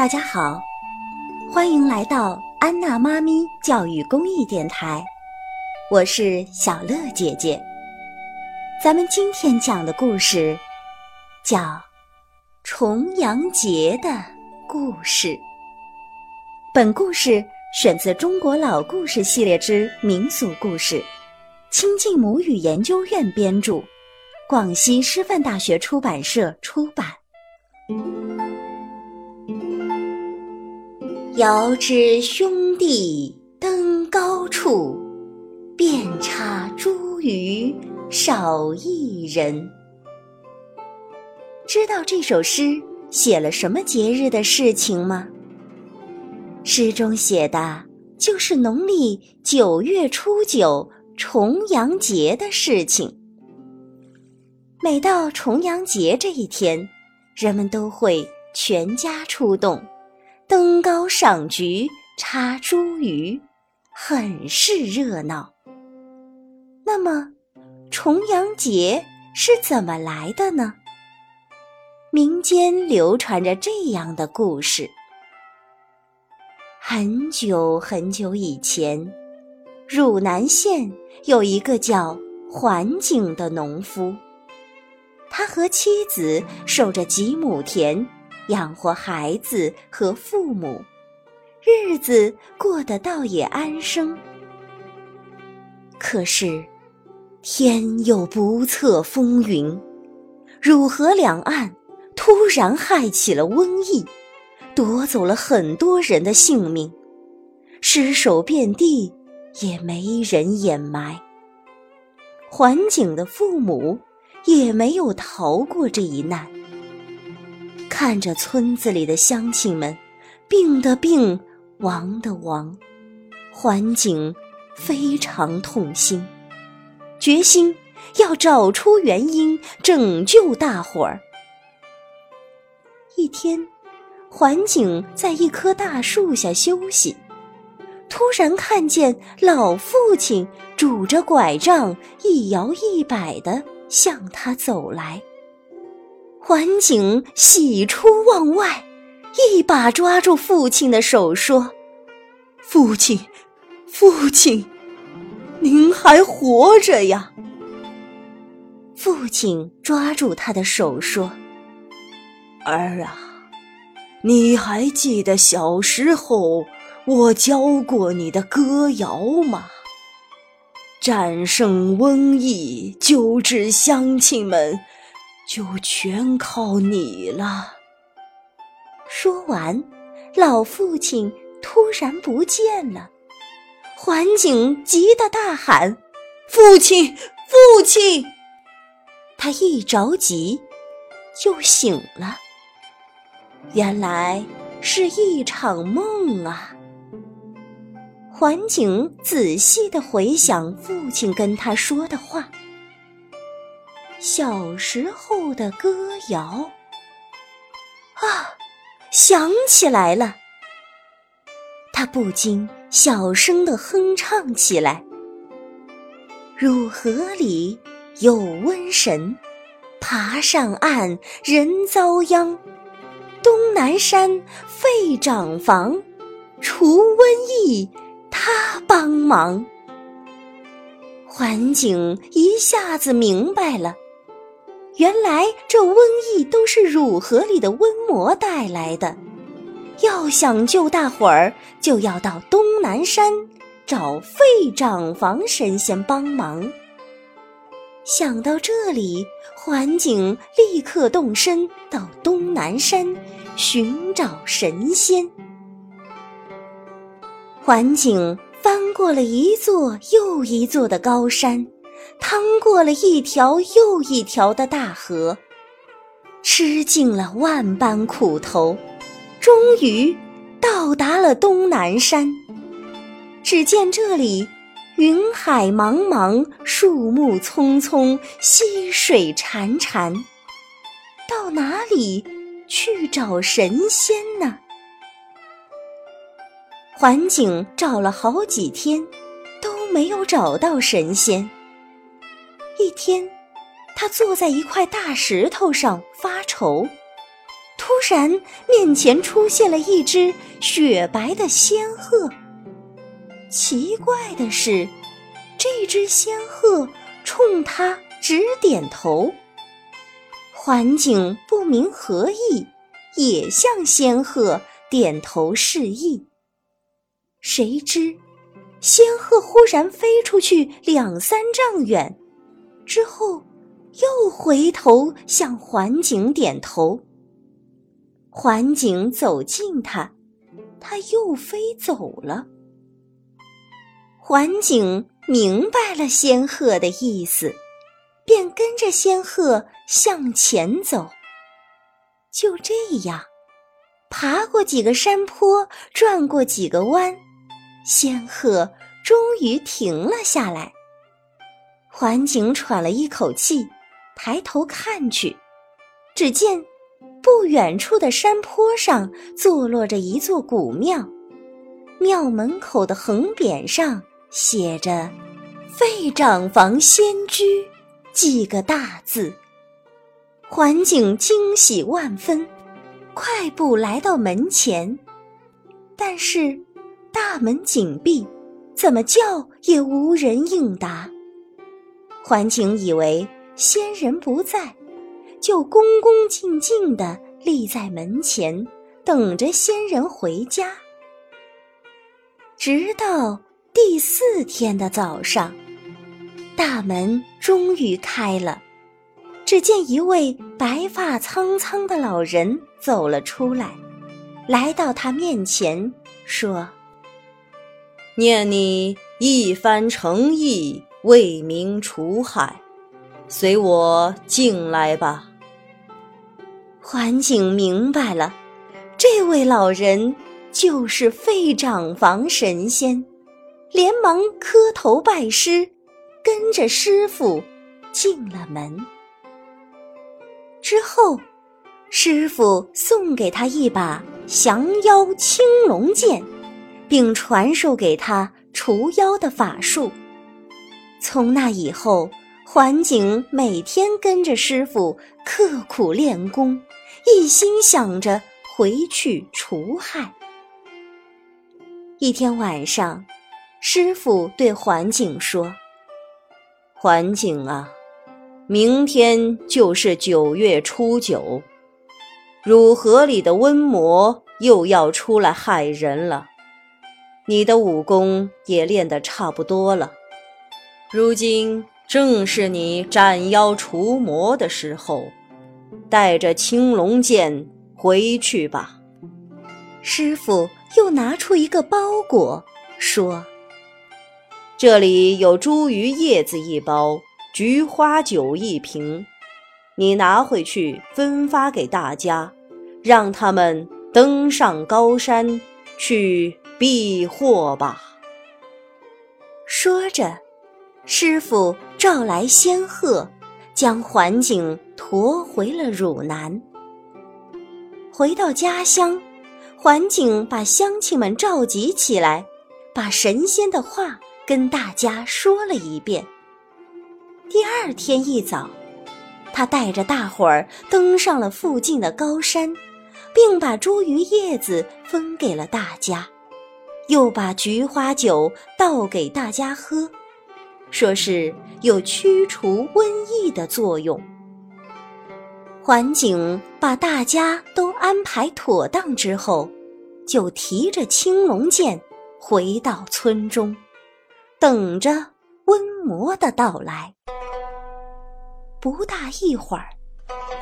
大家好，欢迎来到安娜妈咪教育公益电台，我是小乐姐姐。咱们今天讲的故事叫《重阳节的故事》。本故事选自《中国老故事系列之民俗故事》，亲近母语研究院编著，广西师范大学出版社出版。遥知兄弟登高处，遍插茱萸少一人。知道这首诗写了什么节日的事情吗？诗中写的就是农历九月初九重阳节的事情。每到重阳节这一天，人们都会全家出动。登高赏菊，插茱萸，很是热闹。那么，重阳节是怎么来的呢？民间流传着这样的故事：很久很久以前，汝南县有一个叫桓景的农夫，他和妻子守着几亩田。养活孩子和父母，日子过得倒也安生。可是，天有不测风云，汝河两岸突然害起了瘟疫，夺走了很多人的性命，尸首遍地，也没人掩埋。桓景的父母也没有逃过这一难。看着村子里的乡亲们，病的病，亡的亡，桓景非常痛心，决心要找出原因，拯救大伙儿。一天，桓景在一棵大树下休息，突然看见老父亲拄着拐杖，一摇一摆的向他走来。桓景喜出望外，一把抓住父亲的手，说：“父亲，父亲，您还活着呀！”父亲抓住他的手说：“儿啊，你还记得小时候我教过你的歌谣吗？战胜瘟疫，救治乡亲们。”就全靠你了。说完，老父亲突然不见了。桓景急得大喊：“父亲，父亲！”他一着急就醒了。原来是一场梦啊！桓景仔细的回想父亲跟他说的话。小时候的歌谣啊，想起来了。他不禁小声的哼唱起来：“汝河里有瘟神，爬上岸人遭殃。东南山废长房，除瘟疫他帮忙。”环境一下子明白了。原来这瘟疫都是汝河里的瘟魔带来的，要想救大伙儿，就要到东南山找费长房神仙帮忙。想到这里，桓景立刻动身到东南山寻找神仙。桓景翻过了一座又一座的高山。趟过了一条又一条的大河，吃尽了万般苦头，终于到达了东南山。只见这里云海茫茫，树木葱葱，溪水潺潺，到哪里去找神仙呢？环景找了好几天，都没有找到神仙。一天，他坐在一块大石头上发愁，突然面前出现了一只雪白的仙鹤。奇怪的是，这只仙鹤冲他直点头。环景不明何意，也向仙鹤点头示意。谁知，仙鹤忽然飞出去两三丈远，之后又回头向环景点头。环景走近它，它又飞走了。环景明白了仙鹤的意思，便跟着仙鹤向前走。就这样，爬过几个山坡，转过几个弯。仙鹤终于停了下来，环景喘了一口气，抬头看去，只见不远处的山坡上坐落着一座古庙，庙门口的横匾上写着“废长房仙居”几个大字。环景惊喜万分，快步来到门前，但是。大门紧闭，怎么叫也无人应答。环景以为仙人不在，就恭恭敬敬地立在门前，等着仙人回家。直到第四天的早上，大门终于开了，只见一位白发苍苍的老人走了出来，来到他面前说。念你一番诚意，为民除害，随我进来吧。环景明白了，这位老人就是废长房神仙，连忙磕头拜师，跟着师傅进了门。之后，师傅送给他一把降妖青龙剑。并传授给他除妖的法术。从那以后，环景每天跟着师傅刻苦练功，一心想着回去除害。一天晚上，师傅对环景说：“环景啊，明天就是九月初九，汝河里的瘟魔又要出来害人了。”你的武功也练得差不多了，如今正是你斩妖除魔的时候，带着青龙剑回去吧。师傅又拿出一个包裹，说：“这里有茱萸叶子一包，菊花酒一瓶，你拿回去分发给大家，让他们登上高山去。”避祸吧。说着，师傅召来仙鹤，将环景驮回了汝南。回到家乡，环景把乡亲们召集起来，把神仙的话跟大家说了一遍。第二天一早，他带着大伙儿登上了附近的高山，并把茱萸叶子分给了大家。又把菊花酒倒给大家喝，说是有驱除瘟疫的作用。环景把大家都安排妥当之后，就提着青龙剑回到村中，等着瘟魔的到来。不大一会儿，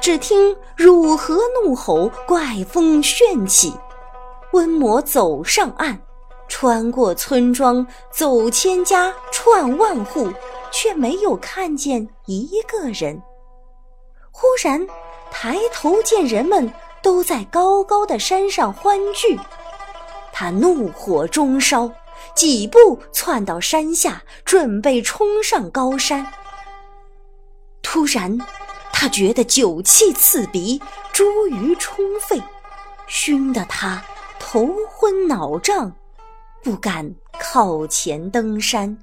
只听汝河怒吼，怪风旋起，瘟魔走上岸。穿过村庄，走千家，串万户，却没有看见一个人。忽然抬头见人们都在高高的山上欢聚，他怒火中烧，几步窜到山下，准备冲上高山。突然，他觉得酒气刺鼻，茱萸冲肺，熏得他头昏脑胀。不敢靠前登山，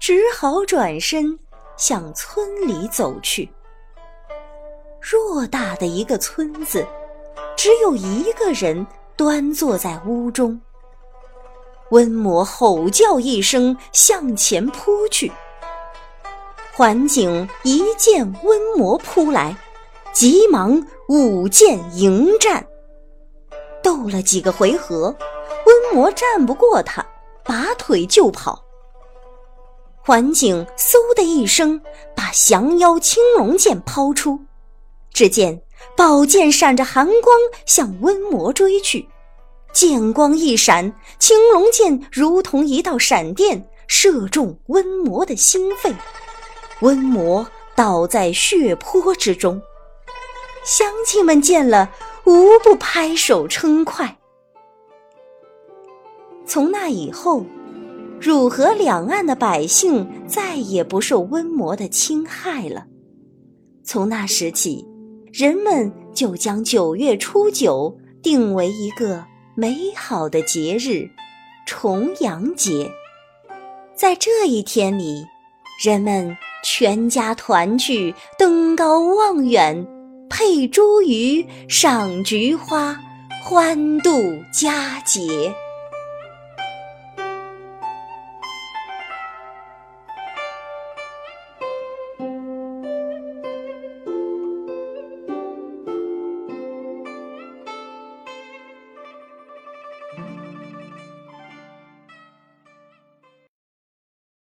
只好转身向村里走去。偌大的一个村子，只有一个人端坐在屋中。温魔吼叫一声，向前扑去。桓景一见温魔扑来，急忙舞剑迎战。斗了几个回合，魔战不过他，拔腿就跑。桓景嗖的一声，把降妖青龙剑抛出，只见宝剑闪着寒光向温魔追去。剑光一闪，青龙剑如同一道闪电，射中温魔的心肺。温魔倒在血泊之中。乡亲们见了，无不拍手称快。从那以后，汝河两岸的百姓再也不受瘟魔的侵害了。从那时起，人们就将九月初九定为一个。美好的节日，重阳节，在这一天里，人们全家团聚，登高望远，配茱萸，赏菊花，欢度佳节。